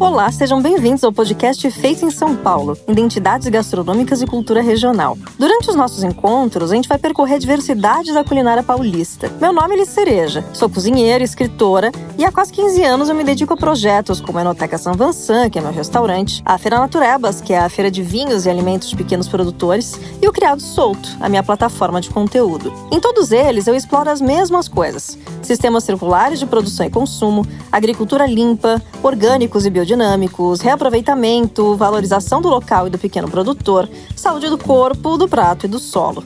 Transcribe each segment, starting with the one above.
Olá, sejam bem-vindos ao podcast Feito em São Paulo, Identidades Gastronômicas e Cultura Regional. Durante os nossos encontros, a gente vai percorrer a diversidade da culinária paulista. Meu nome é Liz Cereja, sou cozinheira, escritora e há quase 15 anos eu me dedico a projetos como a Enoteca São Vansan, que é meu restaurante, a Feira Naturebas, que é a feira de vinhos e alimentos de pequenos produtores, e o Criado Solto, a minha plataforma de conteúdo. Em todos eles, eu exploro as mesmas coisas: sistemas circulares de produção e consumo, agricultura limpa, orgânicos e biodiversos biodinâmicos, reaproveitamento, valorização do local e do pequeno produtor, saúde do corpo, do prato e do solo.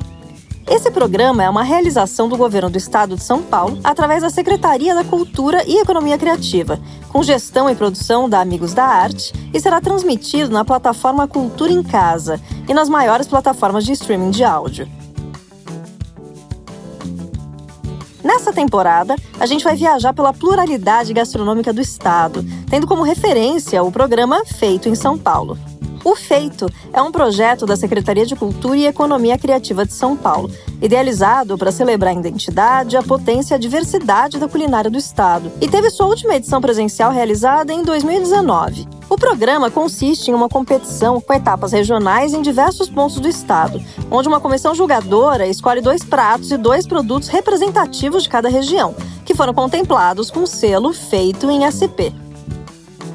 Esse programa é uma realização do governo do estado de São Paulo através da Secretaria da Cultura e Economia Criativa, com gestão e produção da Amigos da Arte, e será transmitido na plataforma Cultura em Casa e nas maiores plataformas de streaming de áudio. Nessa temporada, a gente vai viajar pela pluralidade gastronômica do estado, tendo como referência o programa Feito em São Paulo. O Feito é um projeto da Secretaria de Cultura e Economia Criativa de São Paulo, idealizado para celebrar a identidade, a potência e a diversidade da culinária do estado, e teve sua última edição presencial realizada em 2019. O programa consiste em uma competição com etapas regionais em diversos pontos do estado, onde uma comissão julgadora escolhe dois pratos e dois produtos representativos de cada região, que foram contemplados com selo feito em SP.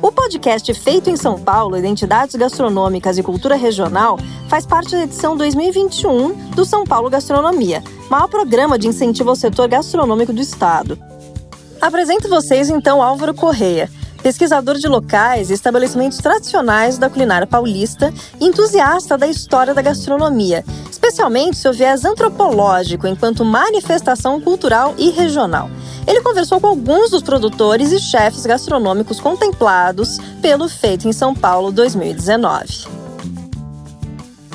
O podcast Feito em São Paulo, Identidades Gastronômicas e Cultura Regional, faz parte da edição 2021 do São Paulo Gastronomia, maior programa de incentivo ao setor gastronômico do estado. Apresento vocês então Álvaro Correia, pesquisador de locais e estabelecimentos tradicionais da culinária paulista e entusiasta da história da gastronomia, especialmente seu viés antropológico enquanto manifestação cultural e regional. Ele conversou com alguns dos produtores e chefes gastronômicos contemplados pelo Feito em São Paulo 2019.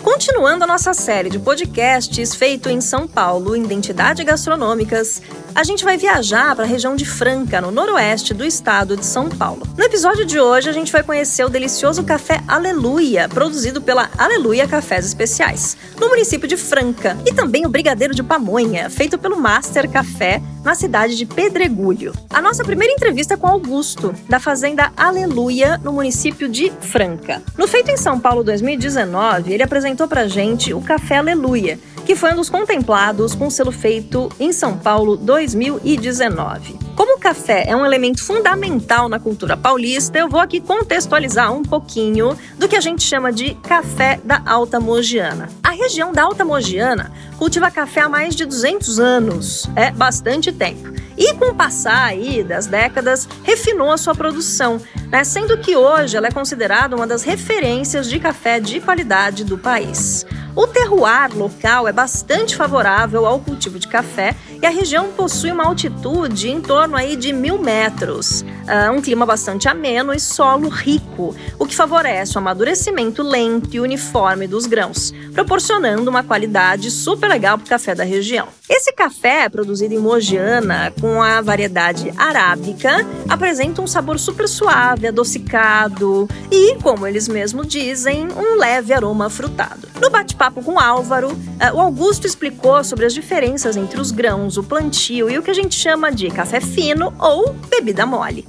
Continuando a nossa série de podcasts feito em São Paulo, Identidade Gastronômicas, a gente vai viajar para a região de Franca, no noroeste do estado de São Paulo. No episódio de hoje, a gente vai conhecer o delicioso café Aleluia, produzido pela Aleluia Cafés Especiais, no município de Franca, e também o brigadeiro de pamonha, feito pelo Master Café, na cidade de Pedregulho. A nossa primeira entrevista é com Augusto, da fazenda Aleluia, no município de Franca. No Feito em São Paulo 2019, ele apresentou pra gente o Café Aleluia, que foi um dos contemplados com selo feito em São Paulo 2019. Como o café é um elemento fundamental na cultura paulista, eu vou aqui contextualizar um pouquinho do que a gente chama de café da Alta Mogiana. A região da Alta Mogiana cultiva café há mais de 200 anos, é bastante tempo. E com o passar aí das décadas, refinou a sua produção, né? sendo que hoje ela é considerada uma das referências de café de qualidade do país. O terroir local é bastante favorável ao cultivo de café e a região possui uma altitude em torno aí de mil metros, uh, um clima bastante ameno e solo rico, o que favorece o amadurecimento lento e uniforme dos grãos, proporcionando uma qualidade super legal para o café da região. Esse café, produzido em Mogiana com a variedade arábica, apresenta um sabor super suave, adocicado e, como eles mesmos dizem, um leve aroma frutado. No bate-papo com Álvaro, uh, o Augusto explicou sobre as diferenças entre os grãos, o plantio e o que a gente chama de café fino ou bebida mole.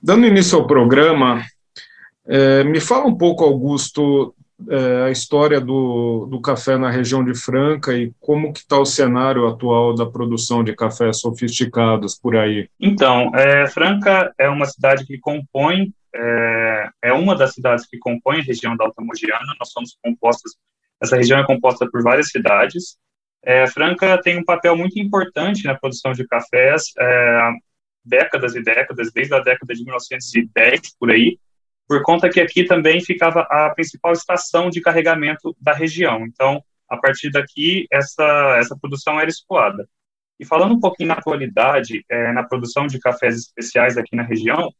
Dando início ao programa, é, me fala um pouco, Augusto, é, a história do, do café na região de Franca e como que está o cenário atual da produção de cafés sofisticados por aí. Então, é, Franca é uma cidade que compõe, é, é, uma das cidades que compõe a região da Alta Mogiana, nós somos compostos, essa região é composta por várias cidades, é, Franca tem um papel muito importante na produção de cafés, é, décadas e décadas, desde a década de 1910 por aí, por conta que aqui também ficava a principal estação de carregamento da região. Então, a partir daqui, essa, essa produção era escoada. E falando um pouquinho na atualidade, é, na produção de cafés especiais aqui na região,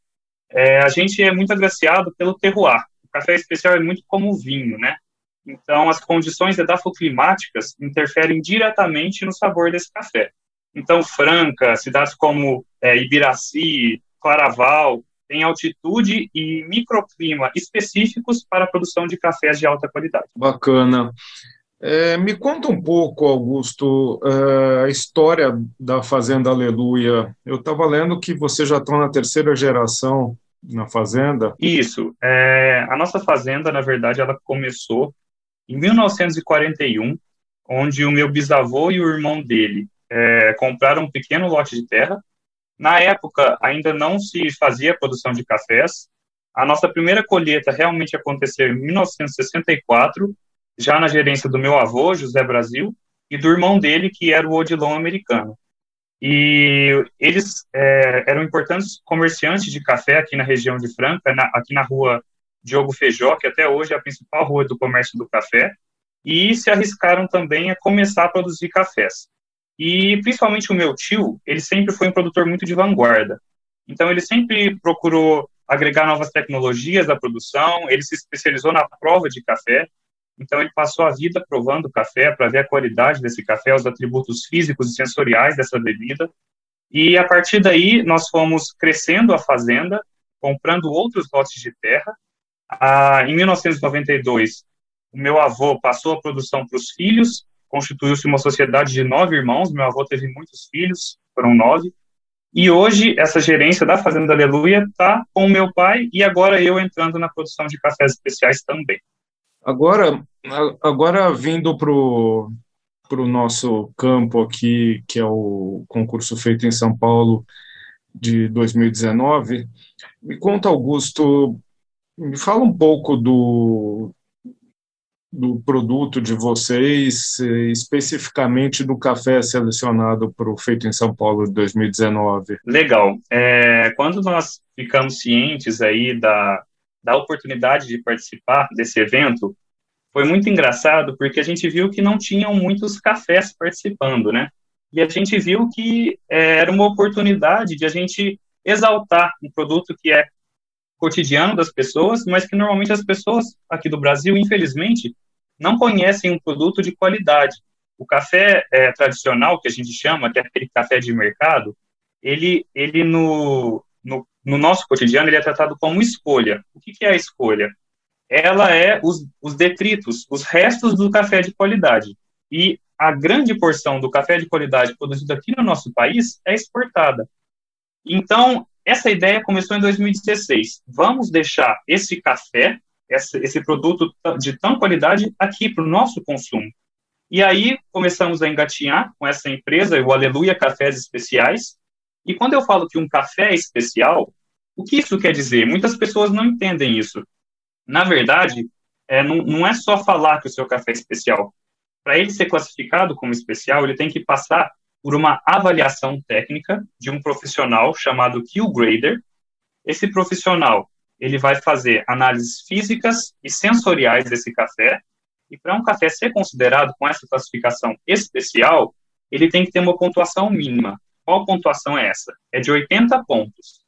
é, a gente é muito agraciado pelo terroir. O café especial é muito como o vinho, né? Então, as condições edafoclimáticas interferem diretamente no sabor desse café. Então, Franca, cidades como é, Ibiraci, Claraval, têm altitude e microclima específicos para a produção de cafés de alta qualidade. Bacana. É, me conta um pouco, Augusto, é, a história da Fazenda Aleluia. Eu estava lendo que você já está na terceira geração na fazenda? Isso. É, a nossa fazenda, na verdade, ela começou em 1941, onde o meu bisavô e o irmão dele é, compraram um pequeno lote de terra. Na época, ainda não se fazia produção de cafés. A nossa primeira colheita realmente aconteceu em 1964, já na gerência do meu avô, José Brasil, e do irmão dele, que era o Odilon americano. E eles é, eram importantes comerciantes de café aqui na região de Franca, na, aqui na rua Diogo Feijó, que até hoje é a principal rua do comércio do café, e se arriscaram também a começar a produzir cafés. E principalmente o meu tio, ele sempre foi um produtor muito de vanguarda. Então ele sempre procurou agregar novas tecnologias à produção, ele se especializou na prova de café, então ele passou a vida provando café para ver a qualidade desse café, os atributos físicos e sensoriais dessa bebida. E a partir daí nós fomos crescendo a fazenda, comprando outros lotes de terra. Ah, em 1992, o meu avô passou a produção para os filhos, constituiu-se uma sociedade de nove irmãos. Meu avô teve muitos filhos, foram nove. E hoje essa gerência da Fazenda Aleluia está com meu pai e agora eu entrando na produção de cafés especiais também. Agora, agora vindo para o nosso campo aqui, que é o concurso feito em São Paulo de 2019, me conta, Augusto, me fala um pouco do, do produto de vocês, especificamente do café selecionado para o Feito em São Paulo de 2019. Legal. É, quando nós ficamos cientes aí da, da oportunidade de participar desse evento, foi muito engraçado porque a gente viu que não tinham muitos cafés participando, né? E a gente viu que é, era uma oportunidade de a gente exaltar um produto que é cotidiano das pessoas, mas que normalmente as pessoas aqui do Brasil, infelizmente, não conhecem um produto de qualidade. O café é, tradicional, que a gente chama, que é aquele café de mercado, ele, ele no, no, no nosso cotidiano, ele é tratado como escolha. O que, que é a escolha? Ela é os, os detritos, os restos do café de qualidade. E a grande porção do café de qualidade produzido aqui no nosso país é exportada. Então, essa ideia começou em 2016. Vamos deixar esse café, esse, esse produto de tão qualidade aqui para o nosso consumo. E aí começamos a engatinhar com essa empresa, o Aleluia Cafés Especiais, e quando eu falo que um café é especial, o que isso quer dizer? Muitas pessoas não entendem isso. Na verdade, é, não, não é só falar que o seu café é especial. Para ele ser classificado como especial, ele tem que passar por uma avaliação técnica de um profissional chamado Q-Grader. Esse profissional ele vai fazer análises físicas e sensoriais desse café, e para um café ser considerado com essa classificação especial, ele tem que ter uma pontuação mínima. Qual pontuação é essa? É de 80 pontos.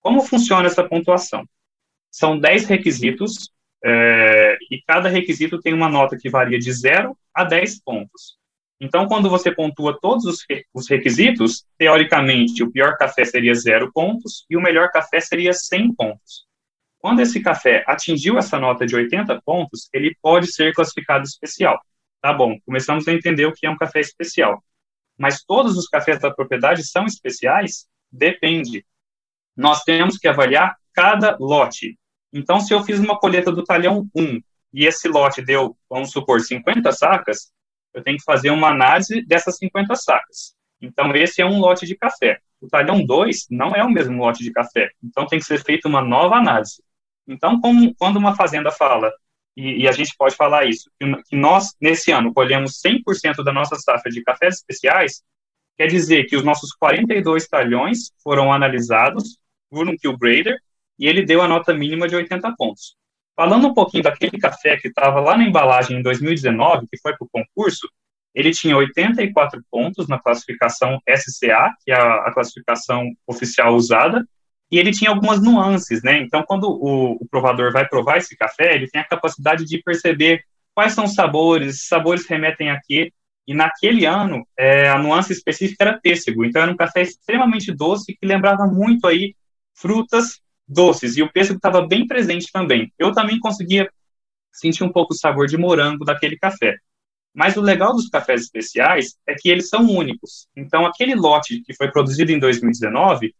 Como funciona essa pontuação? São 10 requisitos, é, e cada requisito tem uma nota que varia de 0 a 10 pontos. Então, quando você pontua todos os, os requisitos, teoricamente, o pior café seria 0 pontos e o melhor café seria 100 pontos. Quando esse café atingiu essa nota de 80 pontos, ele pode ser classificado especial. Tá bom, começamos a entender o que é um café especial. Mas todos os cafés da propriedade são especiais? Depende. Nós temos que avaliar cada lote. Então, se eu fiz uma colheita do talhão 1 e esse lote deu, vamos supor, 50 sacas, eu tenho que fazer uma análise dessas 50 sacas. Então, esse é um lote de café. O talhão 2 não é o mesmo lote de café. Então, tem que ser feita uma nova análise. Então, como, quando uma fazenda fala e, e a gente pode falar isso, que nós, nesse ano, colhemos 100% da nossa safra de cafés especiais, quer dizer que os nossos 42 talhões foram analisados por um Q-Grader e ele deu a nota mínima de 80 pontos. Falando um pouquinho daquele café que estava lá na embalagem em 2019, que foi para o concurso, ele tinha 84 pontos na classificação SCA, que é a, classificação oficial usada, e ele tinha algumas nuances, né? Então, quando o, o, provador vai provar esse café, ele tem a capacidade de perceber quais são os sabores, esses sabores remetem a quê, e naquele ano, é, a nuance específica era pêssego, então era um café extremamente doce, que lembrava muito aí frutas doces, e o pêssego estava bem presente também. Eu também conseguia sentir um pouco o sabor de morango daquele café. Mas o legal dos cafés especiais é que eles são únicos. Então, aquele lote que foi produzido em 2019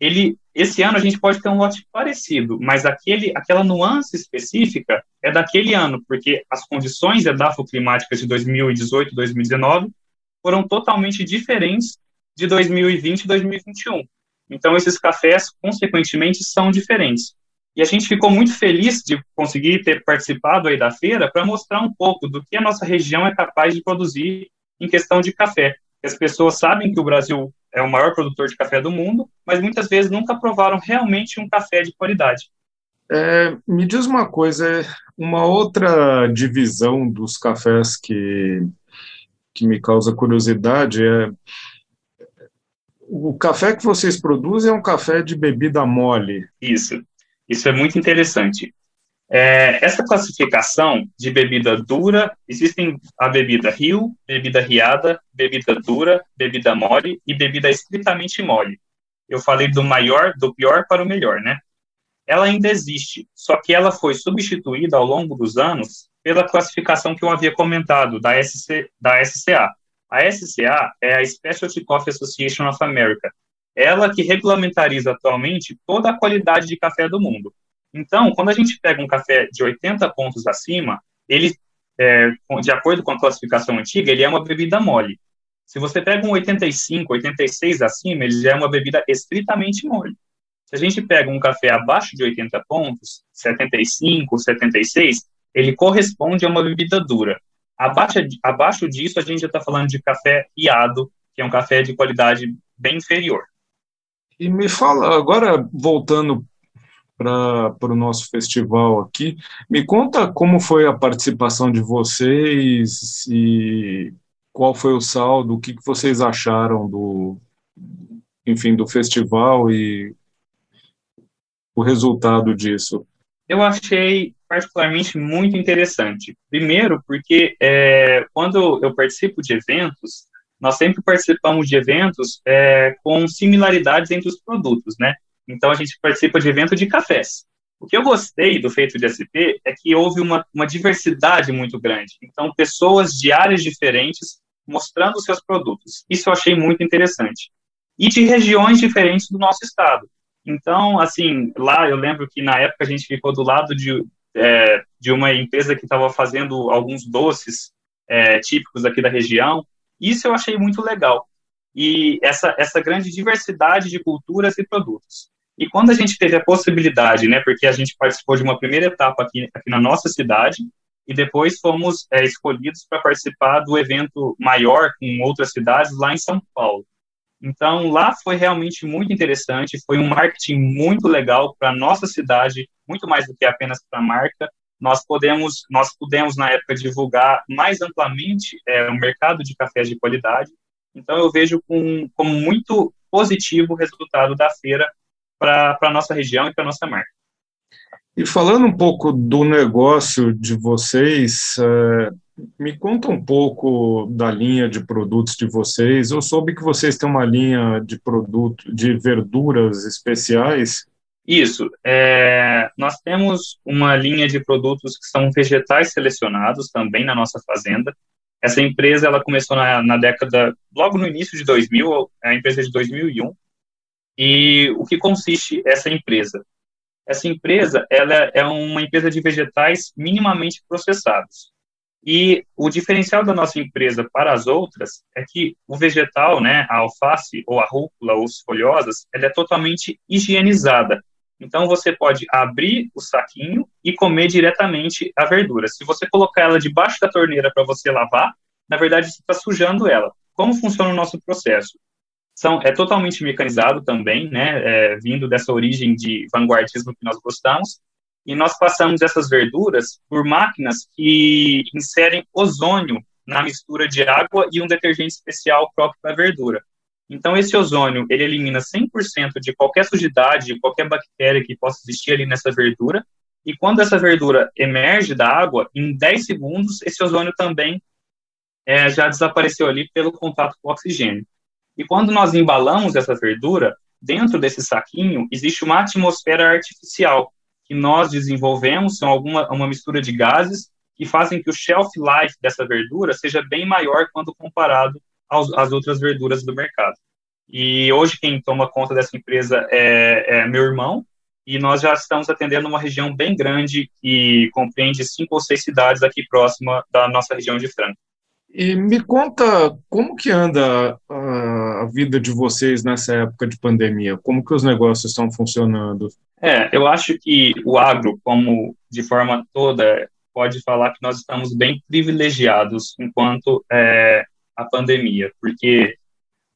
ele, esse ano a gente pode ter um lote parecido, mas aquele, aquela nuance específica é daquele ano, porque as condições edafoclimáticas de 2018 e 2019 foram totalmente diferentes de 2020 e 2021. Então, esses cafés, consequentemente, são diferentes. E a gente ficou muito feliz de conseguir ter participado aí da feira para mostrar um pouco do que a nossa região é capaz de produzir em questão de café. As pessoas sabem que o Brasil é o maior produtor de café do mundo, mas muitas vezes nunca provaram realmente um café de qualidade. É, me diz uma coisa, uma outra divisão dos cafés que, que me causa curiosidade é o café que vocês produzem é um café de bebida mole. Isso, isso é muito interessante. É, essa classificação de bebida dura, existem a bebida rio, bebida riada, bebida dura, bebida mole e bebida estritamente mole. Eu falei do maior, do pior para o melhor, né? Ela ainda existe, só que ela foi substituída ao longo dos anos pela classificação que eu havia comentado, da, SC, da SCA. A SCA é a Specialty Coffee Association of America, ela que regulamentariza atualmente toda a qualidade de café do mundo. Então, quando a gente pega um café de 80 pontos acima, ele, é, de acordo com a classificação antiga, ele é uma bebida mole. Se você pega um 85, 86 acima, ele já é uma bebida estritamente mole. Se a gente pega um café abaixo de 80 pontos, 75, 76, ele corresponde a uma bebida dura. Abaixo, abaixo disso, a gente já está falando de café iado, que é um café de qualidade bem inferior. E me fala, agora voltando para o nosso festival aqui. Me conta como foi a participação de vocês e qual foi o saldo, o que, que vocês acharam do, enfim, do festival e o resultado disso. Eu achei particularmente muito interessante. Primeiro, porque é, quando eu participo de eventos, nós sempre participamos de eventos é, com similaridades entre os produtos, né? Então, a gente participa de evento de cafés. O que eu gostei do Feito de SP é que houve uma, uma diversidade muito grande. Então, pessoas de áreas diferentes mostrando seus produtos. Isso eu achei muito interessante. E de regiões diferentes do nosso estado. Então, assim, lá eu lembro que na época a gente ficou do lado de, é, de uma empresa que estava fazendo alguns doces é, típicos aqui da região. Isso eu achei muito legal. E essa, essa grande diversidade de culturas e produtos. E quando a gente teve a possibilidade, né, porque a gente participou de uma primeira etapa aqui, aqui na nossa cidade, e depois fomos é, escolhidos para participar do evento maior com outras cidades lá em São Paulo. Então, lá foi realmente muito interessante, foi um marketing muito legal para a nossa cidade, muito mais do que apenas para a marca. Nós podemos, nós pudemos, na época, divulgar mais amplamente é, o mercado de cafés de qualidade. Então, eu vejo com, como muito positivo o resultado da feira para a nossa região e para a nossa marca. E falando um pouco do negócio de vocês, é, me conta um pouco da linha de produtos de vocês. Eu soube que vocês têm uma linha de produto de verduras especiais. Isso. É, nós temos uma linha de produtos que são vegetais selecionados também na nossa fazenda. Essa empresa ela começou na, na década, logo no início de 2000, é a empresa de 2001, e o que consiste essa empresa? Essa empresa ela é uma empresa de vegetais minimamente processados. E o diferencial da nossa empresa para as outras é que o vegetal, né, a alface ou a rúcula ou as folhosas, ela é totalmente higienizada. Então você pode abrir o saquinho e comer diretamente a verdura. Se você colocar ela debaixo da torneira para você lavar, na verdade você está sujando ela. Como funciona o nosso processo? são, é totalmente mecanizado também, né, é, vindo dessa origem de vanguardismo que nós gostamos, e nós passamos essas verduras por máquinas que inserem ozônio na mistura de água e um detergente especial próprio para a verdura. Então, esse ozônio, ele elimina 100% de qualquer sujidade, de qualquer bactéria que possa existir ali nessa verdura, e quando essa verdura emerge da água, em 10 segundos, esse ozônio também é, já desapareceu ali pelo contato com o oxigênio. E quando nós embalamos essa verdura, dentro desse saquinho existe uma atmosfera artificial que nós desenvolvemos, são alguma uma mistura de gases que fazem que o shelf life dessa verdura seja bem maior quando comparado aos, às outras verduras do mercado. E hoje quem toma conta dessa empresa é, é meu irmão, e nós já estamos atendendo uma região bem grande e compreende cinco ou seis cidades aqui próxima da nossa região de Franca. E me conta como que anda a, a, vida de vocês nessa época de pandemia? Como que os negócios estão funcionando? É, eu acho que o agro, como de forma toda, pode falar que nós estamos bem privilegiados enquanto é, a pandemia, porque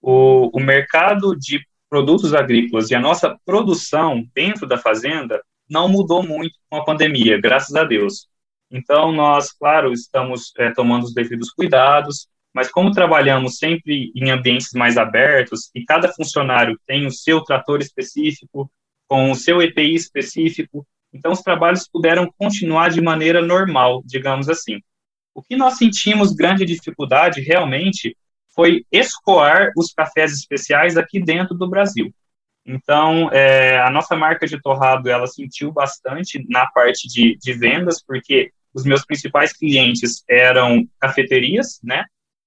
o, o mercado de produtos agrícolas e a nossa produção dentro da fazenda não mudou muito com a pandemia, graças a Deus. Então, nós, claro, estamos é, tomando os devidos cuidados, mas como trabalhamos sempre em ambientes mais abertos e cada funcionário tem o seu trator específico, com o seu EPI específico, então os trabalhos puderam continuar de maneira normal, digamos assim. O que nós sentimos grande dificuldade realmente foi escoar os cafés especiais aqui dentro do Brasil. Então, é, a nossa marca de torrado, ela sentiu bastante na parte de, de vendas, porque os meus principais clientes eram cafeterias, né?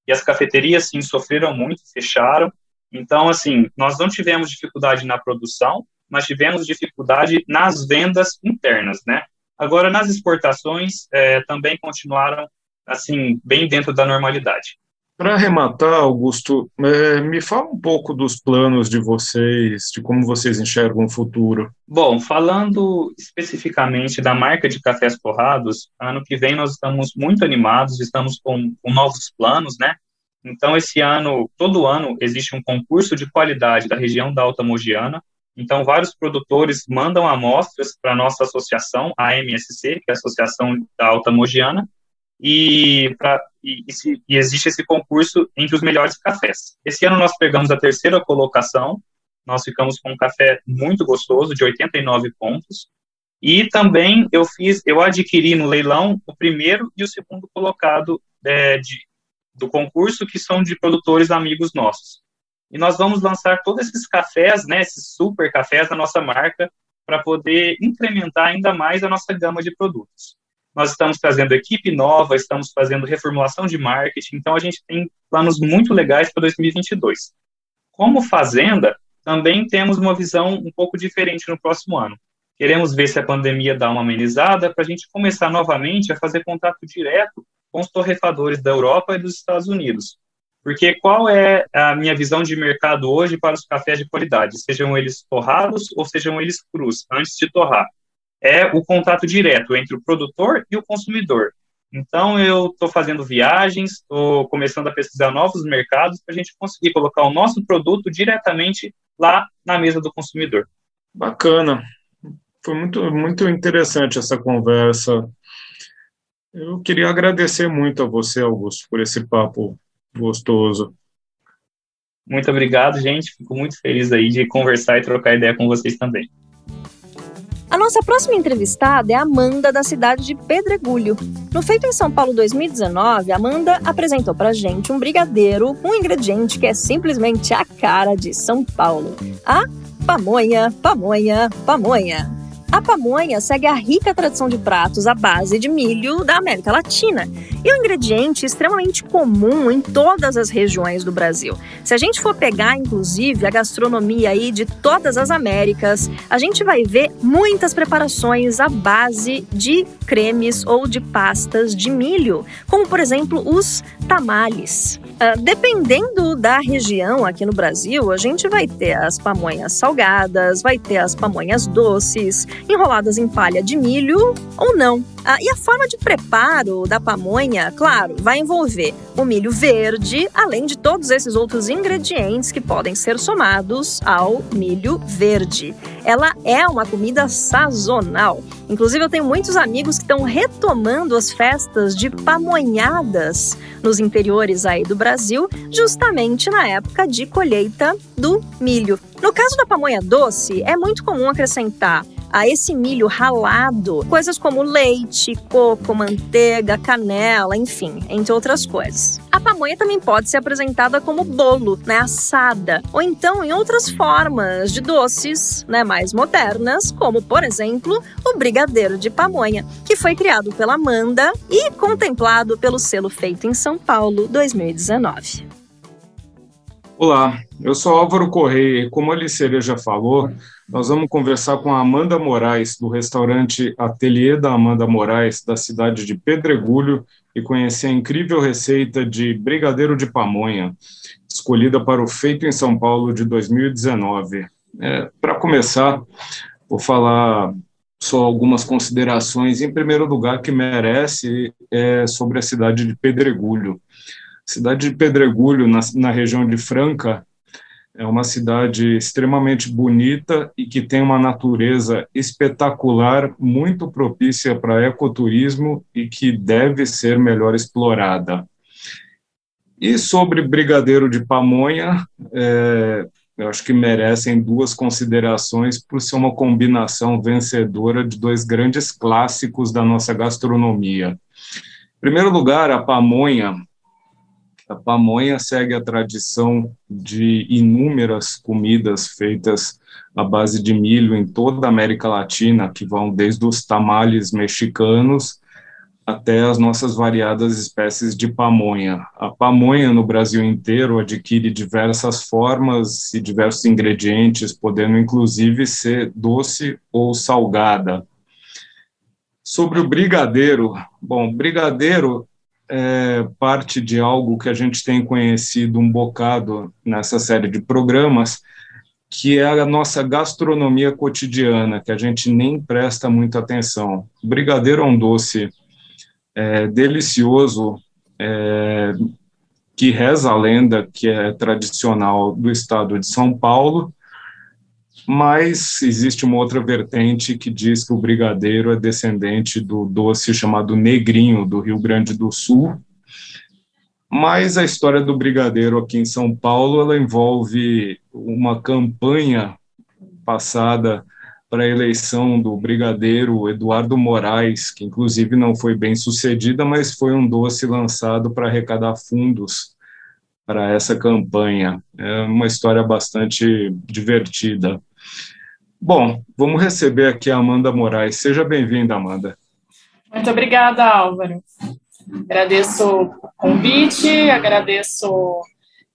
E as cafeterias, sim, sofreram muito, fecharam. Então, assim, nós não tivemos dificuldade na produção, mas tivemos dificuldade nas vendas internas, né? Agora, nas exportações, é, também continuaram, assim, bem dentro da normalidade. Para arrematar, Augusto, é, me fala um pouco dos planos de vocês, de como vocês enxergam o futuro. Bom, falando especificamente da marca de cafés torrados, ano que vem nós estamos muito animados, estamos com, com novos planos, né? Então, esse ano, todo ano, existe um concurso de qualidade da região da Alta Mogiana. Então, vários produtores mandam amostras para a nossa associação, a MSC, que é a Associação da Alta Mogiana, e, pra, e, e, existe esse concurso entre os melhores cafés. Esse ano nós pegamos a terceira colocação, nós ficamos com um café muito gostoso, de 89 pontos, e também eu fiz, eu adquiri no leilão o primeiro e o segundo colocado é, de, do concurso, que são de produtores amigos nossos. E nós vamos lançar todos esses cafés, né, esses super cafés da nossa marca, para poder incrementar ainda mais a nossa gama de produtos. Nós estamos trazendo equipe nova, estamos fazendo reformulação de marketing, então a gente tem planos muito legais para 2022. Como fazenda, também temos uma visão um pouco diferente no próximo ano. Queremos ver se a pandemia dá uma amenizada para a gente começar novamente a fazer contato direto com os torrefadores da Europa e dos Estados Unidos. Porque qual é a minha visão de mercado hoje para os cafés de qualidade, sejam eles torrados ou sejam eles crus, antes de torrar? É o contato direto entre o produtor e o consumidor. Então, eu estou fazendo viagens, estou começando a pesquisar novos mercados para a gente conseguir colocar o nosso produto diretamente lá na mesa do consumidor. Bacana. Foi muito, muito interessante essa conversa. Eu queria agradecer muito a você, Augusto, por esse papo gostoso. Muito obrigado, gente. Fico muito feliz aí de conversar e trocar ideia com vocês também. A nossa próxima entrevistada é Amanda, da cidade de Pedregulho. No Feito em São Paulo 2019, Amanda apresentou pra gente um brigadeiro um ingrediente que é simplesmente a cara de São Paulo: a pamonha, pamonha, pamonha. A pamonha segue a rica tradição de pratos à base de milho da América Latina e é um ingrediente extremamente comum em todas as regiões do Brasil. Se a gente for pegar, inclusive, a gastronomia aí de todas as Américas, a gente vai ver muitas preparações à base de cremes ou de pastas de milho, como por exemplo os tamales. Uh, dependendo da região aqui no Brasil, a gente vai ter as pamonhas salgadas, vai ter as pamonhas doces, enroladas em palha de milho ou não. Ah, e a forma de preparo da pamonha, claro, vai envolver o milho verde, além de todos esses outros ingredientes que podem ser somados ao milho verde. Ela é uma comida sazonal. Inclusive, eu tenho muitos amigos que estão retomando as festas de pamonhadas nos interiores aí do Brasil, justamente na época de colheita do milho. No caso da pamonha doce, é muito comum acrescentar a esse milho ralado coisas como leite, coco, manteiga, canela, enfim, entre outras coisas. A pamonha também pode ser apresentada como bolo, né, assada, ou então em outras formas de doces, né, mais modernas, como por exemplo o brigadeiro de pamonha, que foi criado pela Amanda e contemplado pelo selo feito em São Paulo 2019. Olá, eu sou Álvaro Correia e como a Liceria já falou, nós vamos conversar com a Amanda Moraes, do restaurante Ateliê da Amanda Moraes, da cidade de Pedregulho, e conhecer a incrível receita de brigadeiro de pamonha, escolhida para o Feito em São Paulo de 2019. É, para começar, vou falar só algumas considerações. Em primeiro lugar, que merece é sobre a cidade de Pedregulho. Cidade de Pedregulho, na, na região de Franca, é uma cidade extremamente bonita e que tem uma natureza espetacular, muito propícia para ecoturismo e que deve ser melhor explorada. E sobre Brigadeiro de Pamonha, é, eu acho que merecem duas considerações por ser uma combinação vencedora de dois grandes clássicos da nossa gastronomia. Em primeiro lugar, a pamonha. A pamonha segue a tradição de inúmeras comidas feitas à base de milho em toda a América Latina, que vão desde os tamales mexicanos até as nossas variadas espécies de pamonha. A pamonha no Brasil inteiro adquire diversas formas e diversos ingredientes, podendo inclusive ser doce ou salgada. Sobre o brigadeiro, bom, brigadeiro é parte de algo que a gente tem conhecido um bocado nessa série de programas, que é a nossa gastronomia cotidiana, que a gente nem presta muita atenção. O brigadeiro é um doce é, delicioso, é, que reza a lenda que é tradicional do estado de São Paulo, mas existe uma outra vertente que diz que o brigadeiro é descendente do doce chamado negrinho do Rio Grande do Sul. Mas a história do brigadeiro aqui em São Paulo, ela envolve uma campanha passada para a eleição do brigadeiro Eduardo Moraes, que inclusive não foi bem sucedida, mas foi um doce lançado para arrecadar fundos para essa campanha. É uma história bastante divertida. Bom, vamos receber aqui a Amanda Moraes. Seja bem-vinda, Amanda. Muito obrigada, Álvaro. Agradeço o convite, agradeço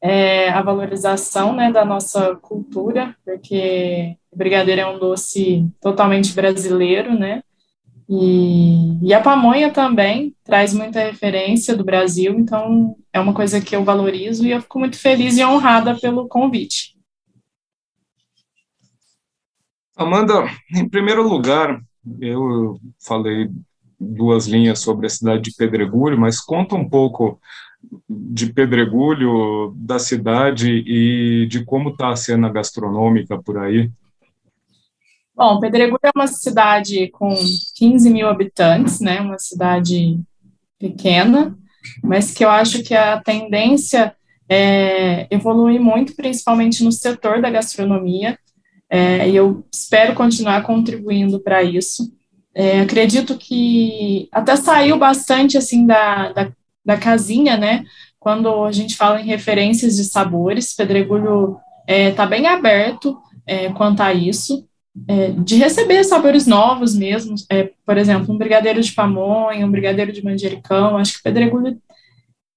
é, a valorização né, da nossa cultura, porque o brigadeiro é um doce totalmente brasileiro, né? E, e, a pamonha também traz muita referência do Brasil, então é uma coisa que eu valorizo e eu fico muito feliz e honrada pelo convite. Amanda, em primeiro lugar, eu falei duas linhas sobre a cidade de Pedregulho, mas conta um pouco de Pedregulho, da cidade e de como está a cena gastronômica por aí. Bom, Pedregulho é uma cidade com 15 mil habitantes, né? Uma cidade pequena, mas que eu acho que a tendência é evoluir muito, principalmente no setor da gastronomia, é, e eu espero continuar contribuindo para isso. É, acredito que até saiu bastante assim da, da, da, casinha, né? Quando a gente fala em referências de sabores, Pedregulho está é, bem aberto é, quanto a isso é, de receber sabores novos mesmo, é, por exemplo, um brigadeiro de pamonha, um brigadeiro de manjericão, acho que Pedregulho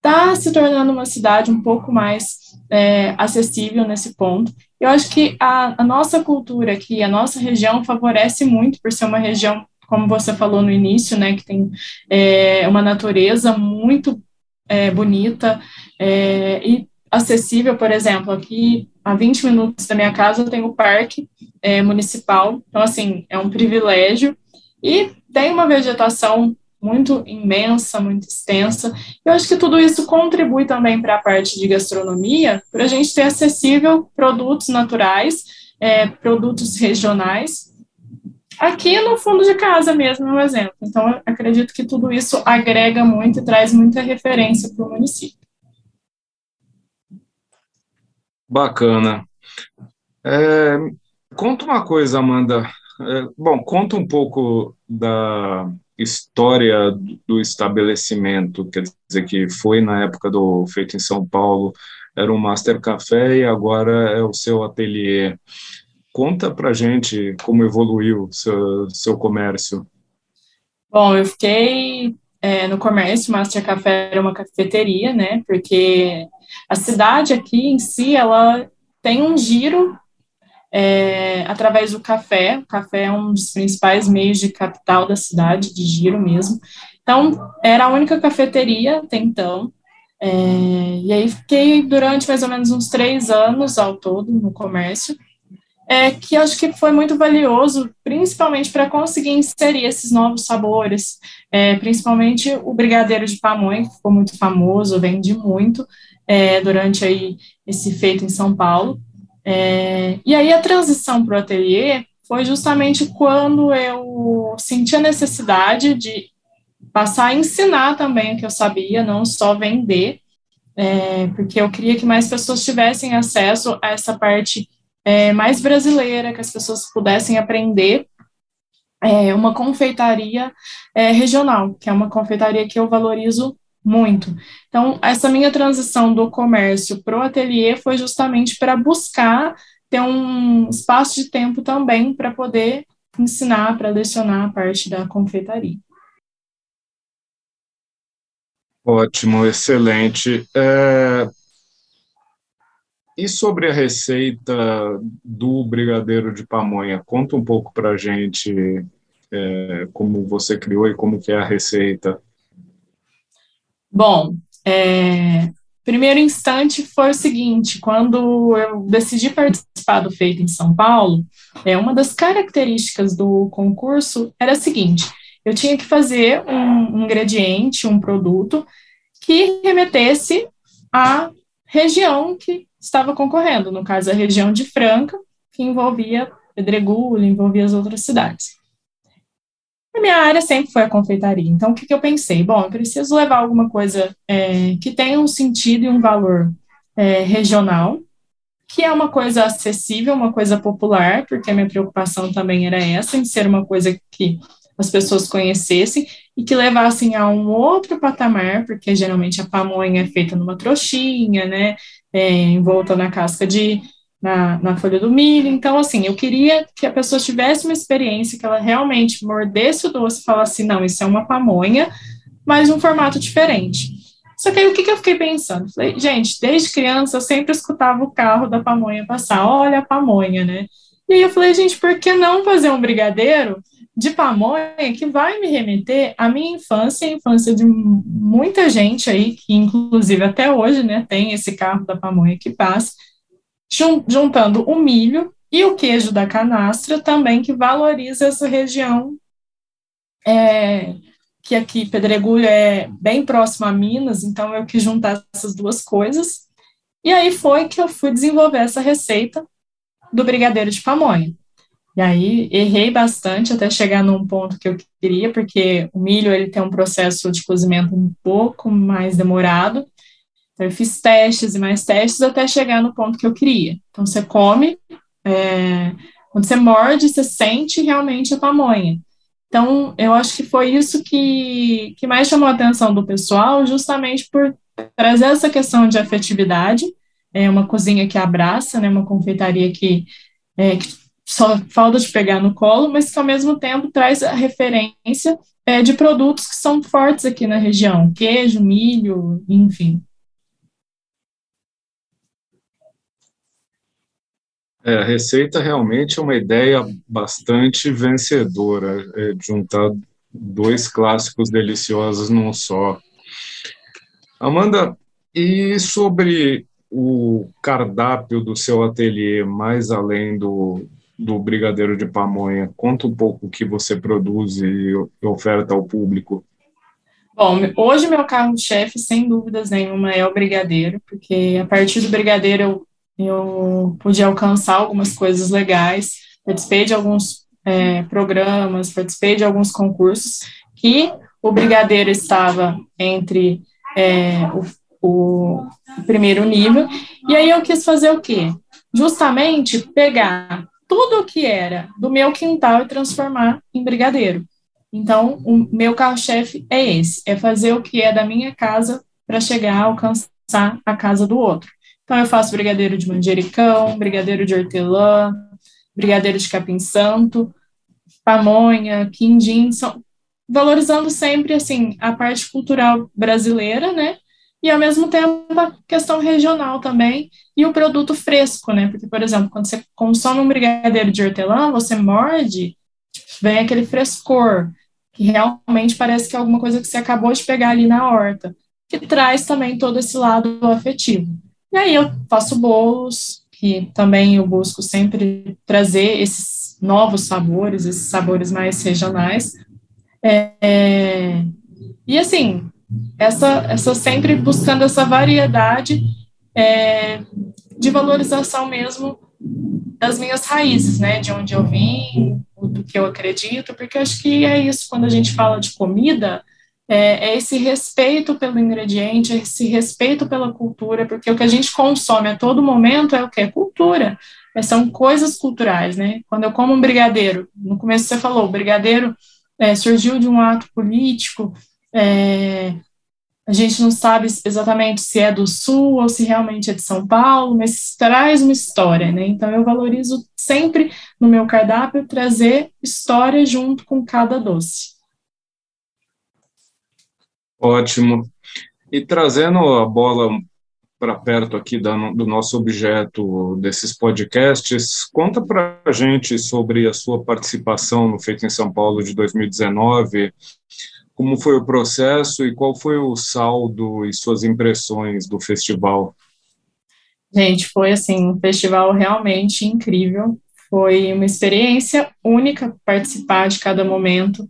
está se tornando uma cidade um pouco mais é, acessível nesse ponto. Eu acho que a, a, nossa cultura aqui, a nossa região favorece muito por ser uma região, como você falou no início, né, que tem é, uma natureza muito é, bonita é, e acessível, por exemplo, aqui a 20 minutos da minha casa tem o parque é, municipal, então, assim, é um privilégio, e tem uma vegetação muito imensa, muito extensa. Eu acho que tudo isso contribui também para a parte de gastronomia, para a gente ter acessível produtos naturais, é, produtos regionais, aqui no fundo de casa mesmo, um exemplo. Então, acredito que tudo isso agrega muito e traz muita referência para o município. Bacana. É, conta uma coisa, Amanda. É, bom, conta um pouco da história do estabelecimento, quer dizer que foi na época do feito em São Paulo, era um Master Café e agora é o seu ateliê. Conta pra gente como evoluiu seu, seu comércio. Bom, eu fiquei é, no comércio, Master Café era uma cafeteria, né, porque A cidade aqui em si, ela tem um giro é, através do café. O café é um dos principais meios de capital da cidade, de giro mesmo. Então, era a única cafeteria até então. É, e aí fiquei durante mais ou menos uns três anos ao todo no comércio é, que acho que foi muito valioso, principalmente para conseguir inserir esses novos sabores, é, principalmente o brigadeiro de pamonha, que ficou muito famoso, vende muito é, durante aí esse feito em São Paulo. É, e aí a transição para o ateliê foi justamente quando eu senti a necessidade de passar a ensinar também o que eu sabia, não só vender, é, porque eu queria que mais pessoas tivessem acesso a essa parte é, mais brasileira, que as pessoas pudessem aprender é, uma confeitaria é, regional, que é uma confeitaria que eu valorizo muito. Então, essa minha transição do comércio para o ateliê foi justamente para buscar ter um espaço de tempo também para poder ensinar, para lecionar a parte da confeitaria. Ótimo, excelente. É, e sobre a receita do brigadeiro de pamonha, conta um pouco para a gente é, como você criou e como que é a receita. Bom, é, primeiro instante foi o seguinte, quando eu decidi participar do Feito em São Paulo, é, uma das características do concurso era a seguinte, eu tinha que fazer um, ingrediente, um produto que remetesse à região que estava concorrendo, no caso a região de Franca, que envolvia Pedregulho, envolvia as outras cidades. A minha área sempre foi a confeitaria, então o que, que eu pensei? Bom, eu preciso levar alguma coisa é, que tenha um sentido e um valor é, regional, que é uma coisa acessível, uma coisa popular, porque a minha preocupação também era essa, em ser uma coisa que as pessoas conhecessem e que levassem a um outro patamar, porque geralmente a pamonha é feita numa trouxinha, né, é, envolta na casca de, na, na folha do milho, então, assim, eu queria que a pessoa tivesse uma experiência, que ela realmente mordesse o doce e falasse, não, isso é uma pamonha, mas um formato diferente. Só que aí o que, que eu fiquei pensando? Falei, gente, desde criança eu sempre escutava o carro da pamonha passar, olha a pamonha, né? E aí eu falei, gente, por que não fazer um brigadeiro de pamonha que vai me remeter à minha infância, a infância de muita gente aí, que inclusive até hoje, né, tem esse carro da pamonha que passa, juntando o milho e o queijo da canastra também, que valoriza essa região, é, que aqui Pedregulho é bem próximo a Minas, então eu quis juntar essas duas coisas, e aí foi que eu fui desenvolver essa receita do brigadeiro de pamonha. E aí errei bastante até chegar num ponto que eu queria, porque o milho ele tem um processo de cozimento um pouco mais demorado. Então, eu fiz testes e mais testes até chegar no ponto que eu queria. Então você come, é, quando você morde, você sente realmente a pamonha. Então, eu acho que foi isso que, que mais chamou a atenção do pessoal, justamente por trazer essa questão de afetividade, é uma cozinha que abraça, né, uma confeitaria que, é, que só falta de pegar no colo, mas que ao mesmo tempo traz a referência é, de produtos que são fortes aqui na região, queijo, milho, enfim. É, a receita realmente é uma ideia bastante vencedora, é, juntar dois clássicos deliciosos num só. Amanda, e sobre o cardápio do seu ateliê, mais além do, do Brigadeiro de Pamonha? Conta um pouco o que você produz e oferta ao público. Bom, hoje meu carro-chefe, sem dúvidas nenhuma, é o Brigadeiro, porque a partir do Brigadeiro eu, eu pude alcançar algumas coisas legais, participei de alguns é, programas, participei de alguns concursos, que o Brigadeiro estava entre é, o, o primeiro nível, e aí eu quis fazer o quê? Justamente pegar tudo o que era do meu quintal e transformar em brigadeiro. Então, o meu carro-chefe é esse, é fazer o que é da minha casa para chegar a alcançar a casa do outro. Então, eu faço brigadeiro de manjericão, brigadeiro de hortelã, brigadeiro de capim santo, pamonha, quindim, são, valorizando sempre, assim, a parte cultural brasileira, né, e ao mesmo tempo a questão regional também e o produto fresco, né? Porque, por exemplo, quando você consome um brigadeiro de hortelã, você morde, vem aquele frescor, que realmente parece que é alguma coisa que você acabou de pegar ali na horta, que traz também todo esse lado afetivo. E aí eu faço bolos, que também eu busco sempre trazer esses novos sabores, esses sabores mais regionais. É, é, e assim, essa, essa sempre buscando essa variedade é, de valorização mesmo das minhas raízes, né, de onde eu vim, do que eu acredito, porque acho que é isso quando a gente fala de comida, é, é, esse respeito pelo ingrediente, esse respeito pela cultura, porque o que a gente consome a todo momento é o que? É cultura, é, são coisas culturais, né? Quando eu como um brigadeiro, no começo você falou, o brigadeiro é, surgiu de um ato político, é, a gente não sabe exatamente se é do Sul ou se realmente é de São Paulo, mas traz uma história, né? Então eu valorizo sempre no meu cardápio trazer história junto com cada doce. Ótimo. E trazendo a bola para perto aqui do nosso objeto desses podcasts, conta para a gente sobre a sua participação no Feito em São Paulo de 2019 como foi o processo e qual foi o saldo e suas impressões do festival? Gente, foi assim, um festival realmente incrível. Foi uma experiência única participar de cada momento.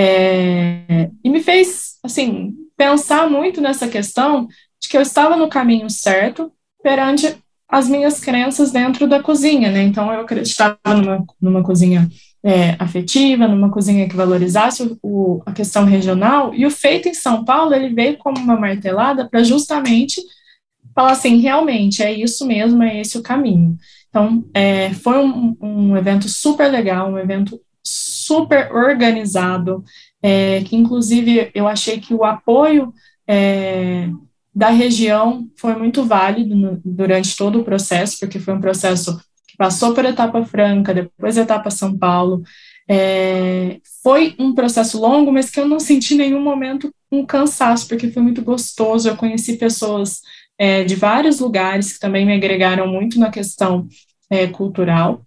É, e me fez, assim, pensar muito nessa questão de que eu estava no caminho certo perante as minhas crenças dentro da cozinha, né? Então, eu acreditava numa, numa cozinha é, afetiva, numa cozinha que valorizasse o, o, a questão regional, e o feito em São Paulo, ele veio como uma martelada para justamente falar assim, realmente, é isso mesmo, é esse o caminho. Então, é, foi um, um, evento super legal, um evento super organizado, é, que inclusive eu achei que o apoio é, da região foi muito válido no, durante todo o processo, porque foi um processo passou por etapa franca, depois etapa São Paulo. É, foi um processo longo, mas que eu não senti em nenhum momento um cansaço, porque foi muito gostoso. Eu conheci pessoas é, de vários lugares que também me agregaram muito na questão é, cultural.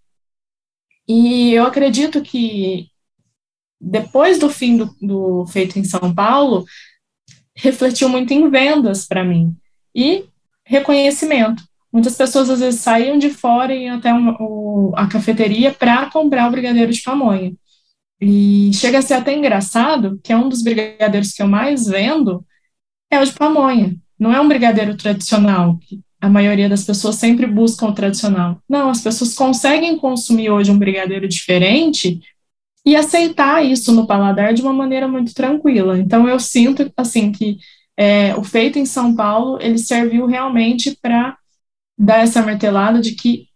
E eu acredito que depois do fim do, do feito em São Paulo, refletiu muito em vendas para mim e reconhecimento. Muitas pessoas às vezes saíam de fora e até o, a cafeteria para comprar o brigadeiro de pamonha. E chega a ser até engraçado que é um dos brigadeiros que eu mais vendo é o de pamonha. Não é um brigadeiro tradicional, que a maioria das pessoas sempre buscam o tradicional. Não, as pessoas conseguem consumir hoje um brigadeiro diferente e aceitar isso no paladar de uma maneira muito tranquila. Então eu sinto assim que é, o feito em São Paulo ele serviu realmente para dar essa martelada de que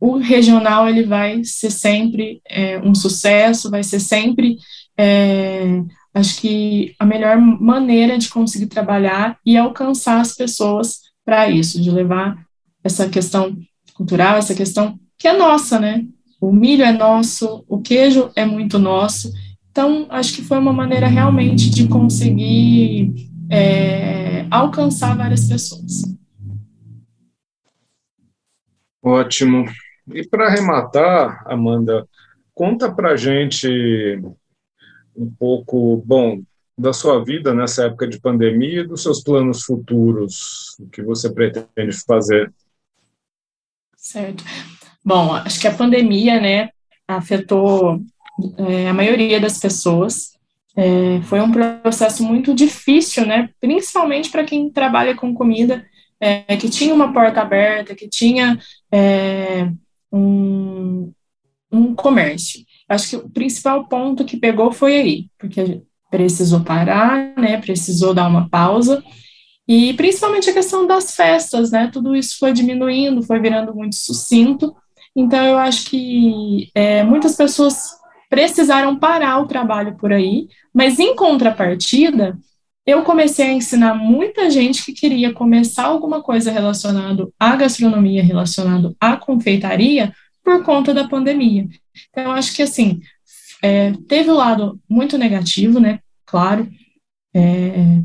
o regional ele vai ser sempre é, um sucesso, vai ser sempre, é, acho que a melhor maneira de conseguir trabalhar e alcançar as pessoas para isso, de levar essa questão cultural, essa questão que é nossa, né? O milho é nosso, o queijo é muito nosso. Então, acho que foi uma maneira realmente de conseguir é, alcançar várias pessoas. Ótimo. E para arrematar, Amanda, conta para gente um pouco, bom, da sua vida nessa época de pandemia e dos seus planos futuros, o que você pretende fazer. Certo. Bom, acho que a pandemia, né, afetou é, a maioria das pessoas. É, foi um processo muito difícil, né, principalmente para quem trabalha com comida é, que tinha uma porta aberta, que tinha é, um, um comércio. Acho que o principal ponto que pegou foi aí, porque precisou parar, né, precisou dar uma pausa, e principalmente a questão das festas, né, tudo isso foi diminuindo, foi virando muito sucinto, então eu acho que é, muitas pessoas precisaram parar o trabalho por aí, mas em contrapartida, eu comecei a ensinar muita gente que queria começar alguma coisa relacionado à gastronomia, relacionado à confeitaria, por conta da pandemia. Então, eu acho que, assim, é, teve o um lado muito negativo, né, claro, é,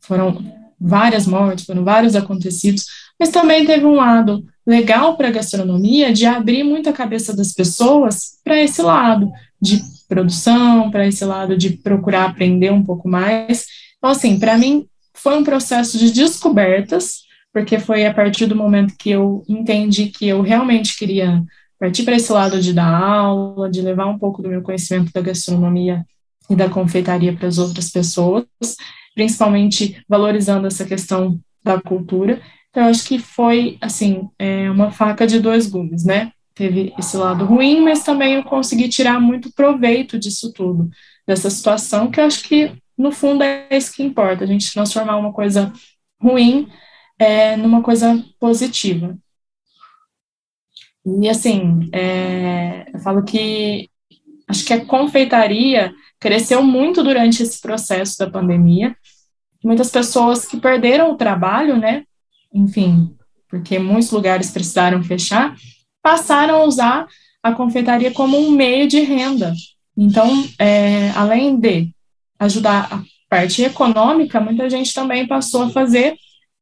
foram várias mortes, foram vários acontecidos, mas também teve um lado legal para a gastronomia de abrir muito a cabeça das pessoas para esse lado de produção, para esse lado de procurar aprender um pouco mais. Então, assim, para mim foi um processo de descobertas, porque foi a partir do momento que eu entendi que eu realmente queria partir para esse lado de dar aula, de levar um pouco do meu conhecimento da gastronomia e da confeitaria para as outras pessoas, principalmente valorizando essa questão da cultura. Então, eu acho que foi, assim, é, uma faca de dois gumes, né? Teve esse lado ruim, mas também eu consegui tirar muito proveito disso tudo, dessa situação, que eu acho que, no fundo, é isso que importa, a gente transformar uma coisa ruim é, numa coisa positiva. E, assim, é, eu falo que acho que a confeitaria cresceu muito durante esse processo da pandemia. Muitas pessoas que perderam o trabalho, né? Enfim, porque muitos lugares precisaram fechar, passaram a usar a confeitaria como um meio de renda. Então, é, além de ajudar a parte econômica, muita gente também passou a fazer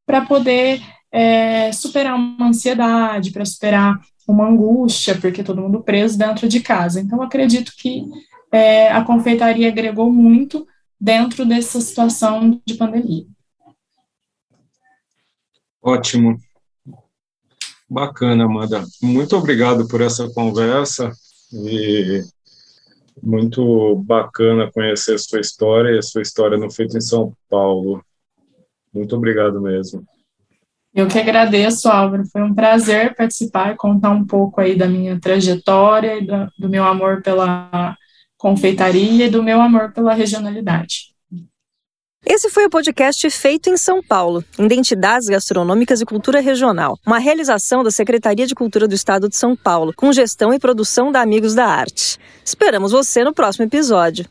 para poder é, superar uma ansiedade, para superar uma angústia, porque todo mundo preso dentro de casa. Então, acredito que é, a confeitaria agregou muito dentro dessa situação de pandemia. Ótimo. Bacana, Amanda. Muito obrigado por essa conversa e muito bacana conhecer a sua história e a sua história no Feito em São Paulo. Muito obrigado mesmo. Eu que agradeço, Álvaro. Foi um prazer participar e contar um pouco aí da minha trajetória do meu amor pela confeitaria e do meu amor pela regionalidade. Esse foi o podcast Feito em São Paulo, Identidades Gastronômicas e Cultura Regional, uma realização da Secretaria de Cultura do Estado de São Paulo, com gestão e produção da Amigos da Arte. Esperamos você no próximo episódio.